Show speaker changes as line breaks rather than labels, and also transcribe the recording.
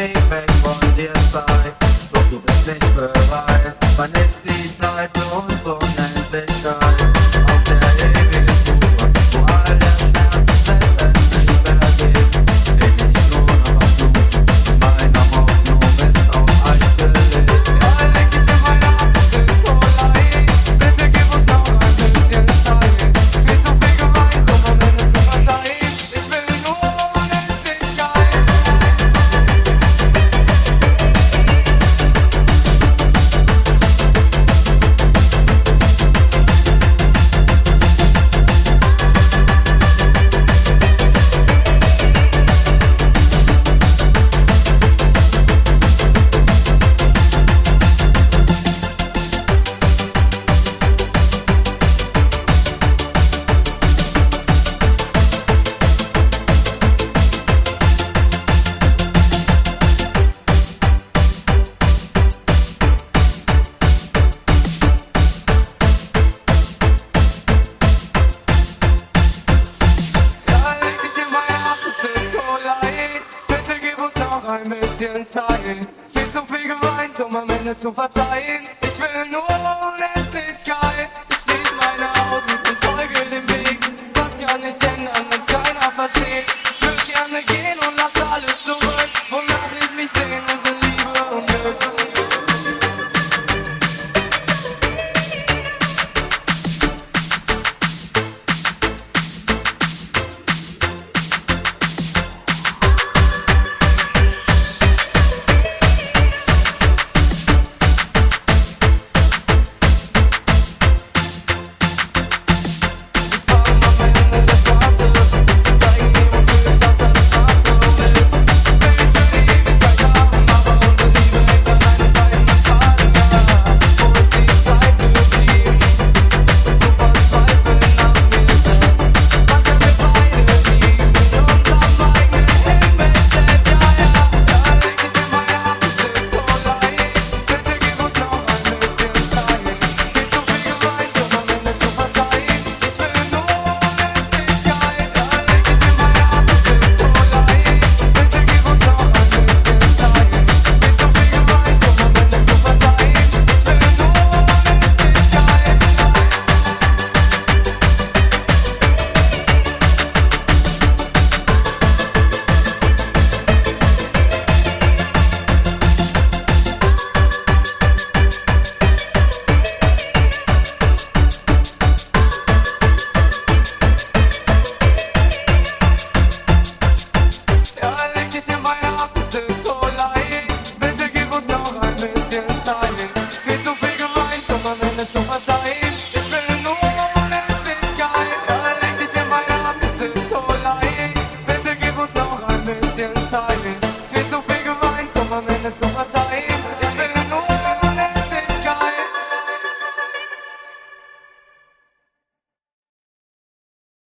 wenig weg von dir Zeit, doch du bist nicht bereit. Wann ist die Zeit für uns Unendlichkeit? Auf der ein bisschen Zeit. Viel zu viel geweint, um am Ende zu verzeihen. Ich will nur Unendlichkeit. It's been a new